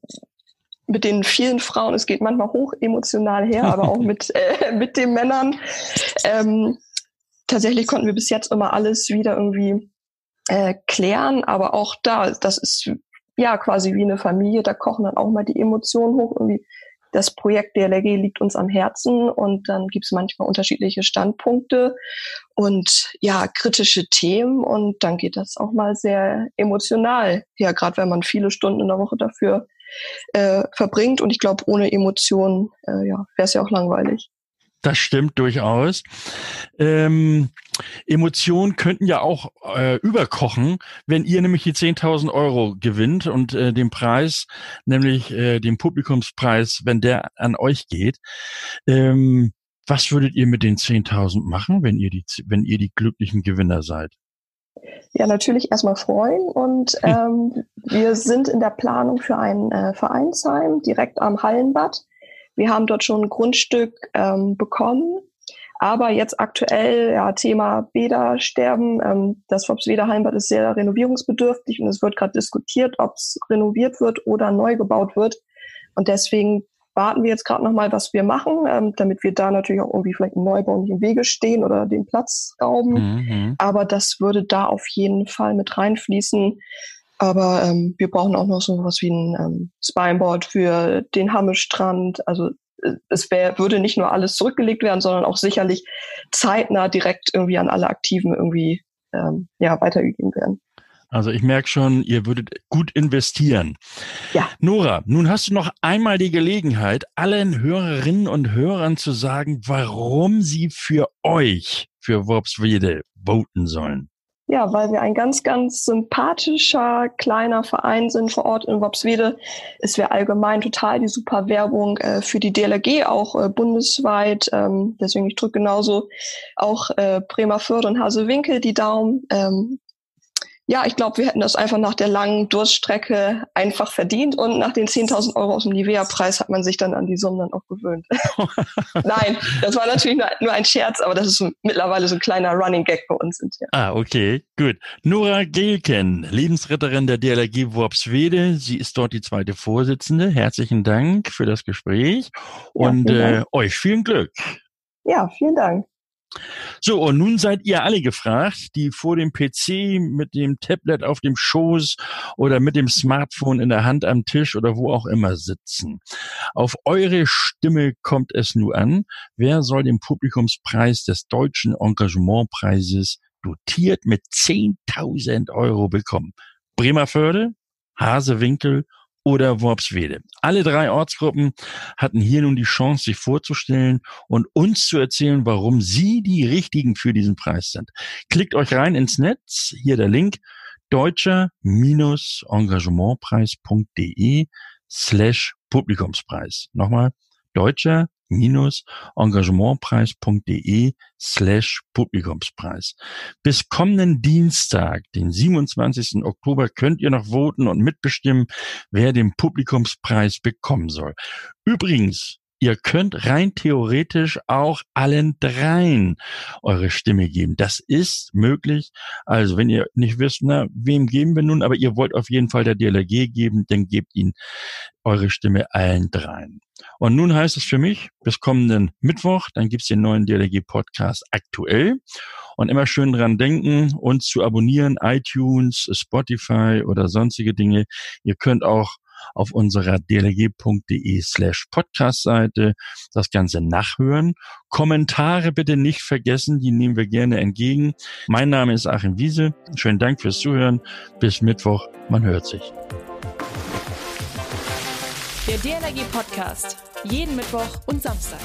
mit den vielen Frauen. Es geht manchmal hoch emotional her, aber auch mit, äh, mit den Männern. Ähm, tatsächlich konnten wir bis jetzt immer alles wieder irgendwie äh, klären, aber auch da, das ist ja quasi wie eine Familie, da kochen dann auch mal die Emotionen hoch. Irgendwie das Projekt DLRG liegt uns am Herzen und dann gibt es manchmal unterschiedliche Standpunkte und ja, kritische Themen und dann geht das auch mal sehr emotional. Ja, gerade wenn man viele Stunden in der Woche dafür äh, verbringt und ich glaube, ohne Emotionen äh, ja, wäre es ja auch langweilig. Das stimmt durchaus. Ähm, Emotionen könnten ja auch äh, überkochen, wenn ihr nämlich die 10.000 Euro gewinnt und äh, den Preis, nämlich äh, den Publikumspreis, wenn der an euch geht. Ähm, was würdet ihr mit den 10.000 machen, wenn ihr die, wenn ihr die glücklichen Gewinner seid? Ja, natürlich erstmal freuen und hm. ähm, wir sind in der Planung für ein äh, Vereinsheim direkt am Hallenbad. Wir haben dort schon ein Grundstück ähm, bekommen, aber jetzt aktuell, ja, Thema Bädersterben. Ähm, das Fopsweder Heimbad ist sehr renovierungsbedürftig und es wird gerade diskutiert, ob es renoviert wird oder neu gebaut wird. Und deswegen warten wir jetzt gerade nochmal, was wir machen, ähm, damit wir da natürlich auch irgendwie vielleicht einen Neubau nicht im Wege stehen oder den Platz rauben. Mhm. Aber das würde da auf jeden Fall mit reinfließen. Aber ähm, wir brauchen auch noch so was wie ein ähm, Spineboard für den Hammelstrand. Also äh, es wär, würde nicht nur alles zurückgelegt werden, sondern auch sicherlich zeitnah direkt irgendwie an alle Aktiven irgendwie ähm, ja, weitergegeben werden. Also ich merke schon, ihr würdet gut investieren. Ja. Nora, nun hast du noch einmal die Gelegenheit, allen Hörerinnen und Hörern zu sagen, warum sie für euch, für Worpswede, voten sollen. Ja, weil wir ein ganz, ganz sympathischer kleiner Verein sind vor Ort in Wopswede. Es wäre allgemein total die super Werbung äh, für die DLRG, auch äh, bundesweit. Ähm, deswegen, ich drücke genauso auch äh, Bremerförde und Hasewinkel die Daumen. Ähm, ja, ich glaube, wir hätten das einfach nach der langen Durststrecke einfach verdient und nach den 10.000 Euro aus dem Nivea-Preis hat man sich dann an die Summen dann auch gewöhnt. Nein, das war natürlich nur, ein Scherz, aber das ist mittlerweile so ein kleiner Running Gag bei uns. Ja. Ah, okay, gut. Nora Gelken, Lebensretterin der DLRG Worpswede. Sie ist dort die zweite Vorsitzende. Herzlichen Dank für das Gespräch und ja, äh, euch vielen Glück. Ja, vielen Dank. So, und nun seid ihr alle gefragt, die vor dem PC mit dem Tablet auf dem Schoß oder mit dem Smartphone in der Hand am Tisch oder wo auch immer sitzen. Auf eure Stimme kommt es nur an. Wer soll den Publikumspreis des Deutschen Engagementpreises dotiert mit 10.000 Euro bekommen? Bremerförde, Hasewinkel oder Worpswede. Alle drei Ortsgruppen hatten hier nun die Chance, sich vorzustellen und uns zu erzählen, warum sie die richtigen für diesen Preis sind. Klickt euch rein ins Netz, hier der Link, deutscher-engagementpreis.de slash Publikumspreis. Nochmal, deutscher engagementpreis.de slash Publikumspreis. Bis kommenden Dienstag, den 27. Oktober, könnt ihr noch voten und mitbestimmen, wer den Publikumspreis bekommen soll. Übrigens, Ihr könnt rein theoretisch auch allen dreien eure Stimme geben. Das ist möglich. Also wenn ihr nicht wisst, na, wem geben wir nun, aber ihr wollt auf jeden Fall der DLRG geben, dann gebt ihn eure Stimme allen dreien. Und nun heißt es für mich, bis kommenden Mittwoch, dann gibt's den neuen DLRG-Podcast aktuell. Und immer schön dran denken, uns zu abonnieren, iTunes, Spotify oder sonstige Dinge. Ihr könnt auch auf unserer dlg.de slash Podcast-Seite das Ganze nachhören. Kommentare bitte nicht vergessen, die nehmen wir gerne entgegen. Mein Name ist Achim Wiese. Schönen Dank fürs Zuhören. Bis Mittwoch. Man hört sich. Der DLRG Podcast. Jeden Mittwoch und Samstag.